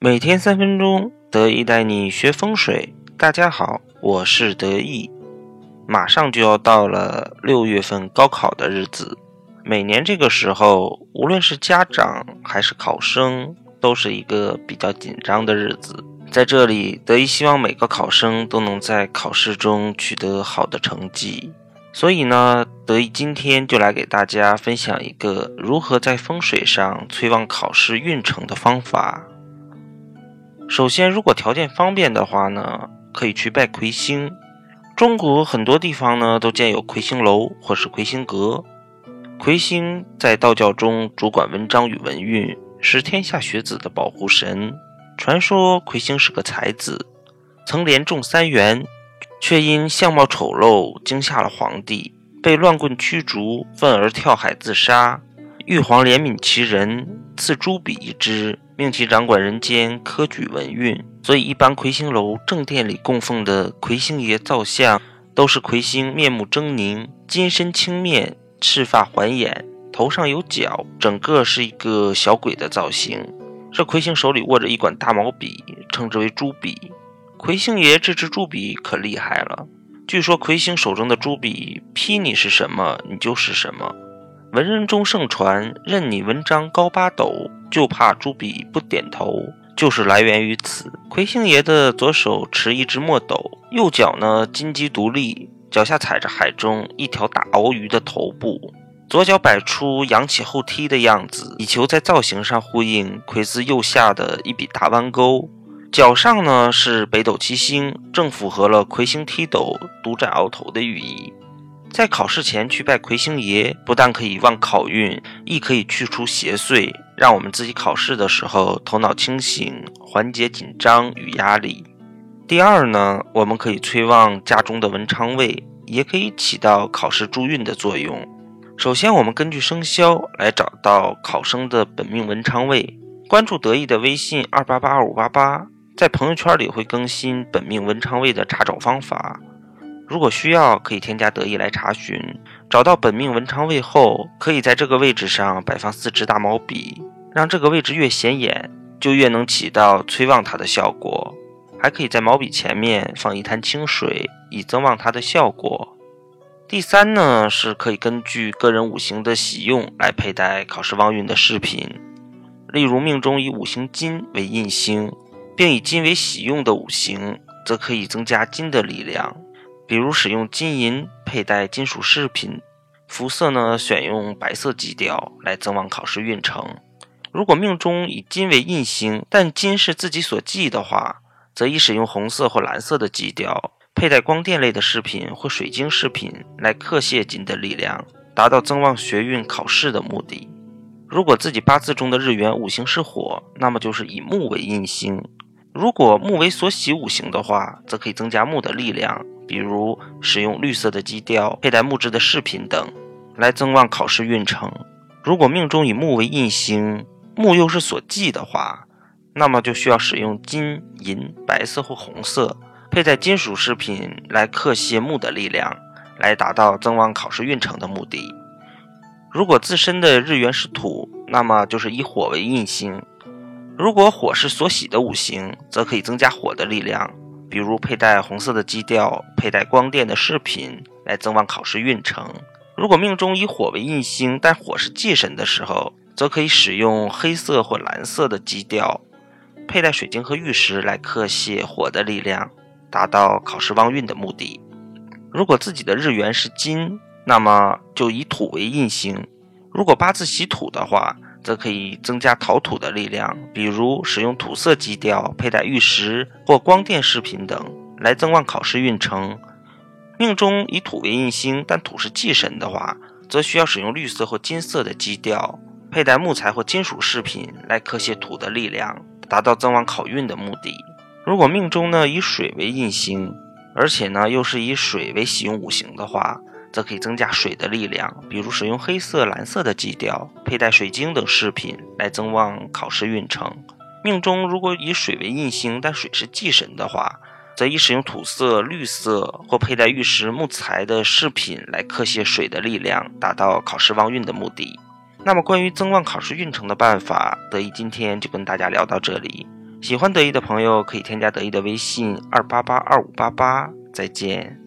每天三分钟，得意带你学风水。大家好，我是得意。马上就要到了六月份高考的日子，每年这个时候，无论是家长还是考生，都是一个比较紧张的日子。在这里，得意希望每个考生都能在考试中取得好的成绩。所以呢，得意今天就来给大家分享一个如何在风水上催旺考试运程的方法。首先，如果条件方便的话呢，可以去拜魁星。中国很多地方呢都建有魁星楼或是魁星阁。魁星在道教中主管文章与文运，是天下学子的保护神。传说魁星是个才子，曾连中三元。却因相貌丑陋惊吓了皇帝，被乱棍驱逐，愤而跳海自杀。玉皇怜悯其人，赐朱笔一支，命其掌管人间科举文运。所以，一般魁星楼正殿里供奉的魁星爷造像，都是魁星面目狰狞，金身青面，赤发环眼，头上有角，整个是一个小鬼的造型。这魁星手里握着一管大毛笔，称之为朱笔。魁星爷这支朱笔可厉害了，据说魁星手中的朱笔批你是什么，你就是什么。文人中盛传，任你文章高八斗，就怕朱笔不点头，就是来源于此。魁星爷的左手持一只墨斗，右脚呢金鸡独立，脚下踩着海中一条大鳌鱼的头部，左脚摆出扬起后踢的样子，以求在造型上呼应魁字右下的一笔大弯钩。脚上呢是北斗七星，正符合了魁星踢斗、独占鳌头的寓意。在考试前去拜魁星爷，不但可以旺考运，亦可以去除邪祟，让我们自己考试的时候头脑清醒，缓解紧张与压力。第二呢，我们可以催旺家中的文昌位，也可以起到考试助运的作用。首先，我们根据生肖来找到考生的本命文昌位。关注得意的微信二八八二五八八。在朋友圈里会更新本命文昌位的查找方法，如果需要可以添加得意来查询。找到本命文昌位后，可以在这个位置上摆放四支大毛笔，让这个位置越显眼，就越能起到催旺它的效果。还可以在毛笔前面放一滩清水，以增旺它的效果。第三呢，是可以根据个人五行的喜用来佩戴考试旺运的饰品，例如命中以五行金为印星。并以金为喜用的五行，则可以增加金的力量。比如使用金银佩戴金属饰品，肤色呢选用白色基调来增旺考试运程。如果命中以金为印星，但金是自己所忌的话，则以使用红色或蓝色的基调佩戴光电类的饰品或水晶饰品来克泄金的力量，达到增旺学运考试的目的。如果自己八字中的日元五行是火，那么就是以木为印星。如果木为所喜五行的话，则可以增加木的力量，比如使用绿色的基调、佩戴木质的饰品等，来增旺考试运程。如果命中以木为印星，木又是所忌的话，那么就需要使用金银、白色或红色，佩戴金属饰品来克泄木的力量，来达到增旺考试运程的目的。如果自身的日元是土，那么就是以火为印星。如果火是所喜的五行，则可以增加火的力量，比如佩戴红色的基调、佩戴光电的饰品来增旺考试运程。如果命中以火为印星，但火是忌神的时候，则可以使用黑色或蓝色的基调，佩戴水晶和玉石来克泄火的力量，达到考试旺运的目的。如果自己的日元是金，那么就以土为印星。如果八字喜土的话，则可以增加陶土的力量，比如使用土色基调、佩戴玉石或光电饰品等，来增旺考试运程。命中以土为印星，但土是忌神的话，则需要使用绿色或金色的基调，佩戴木材或金属饰品来克泄土的力量，达到增旺考运的目的。如果命中呢以水为印星，而且呢又是以水为喜用五行的话，则可以增加水的力量，比如使用黑色、蓝色的基调，佩戴水晶等饰品来增旺考试运程。命中如果以水为印星，但水是忌神的话，则以使用土色、绿色或佩戴玉石、木材的饰品来克泄水的力量，达到考试旺运的目的。那么，关于增旺考试运程的办法，得意今天就跟大家聊到这里。喜欢得意的朋友可以添加得意的微信二八八二五八八。再见。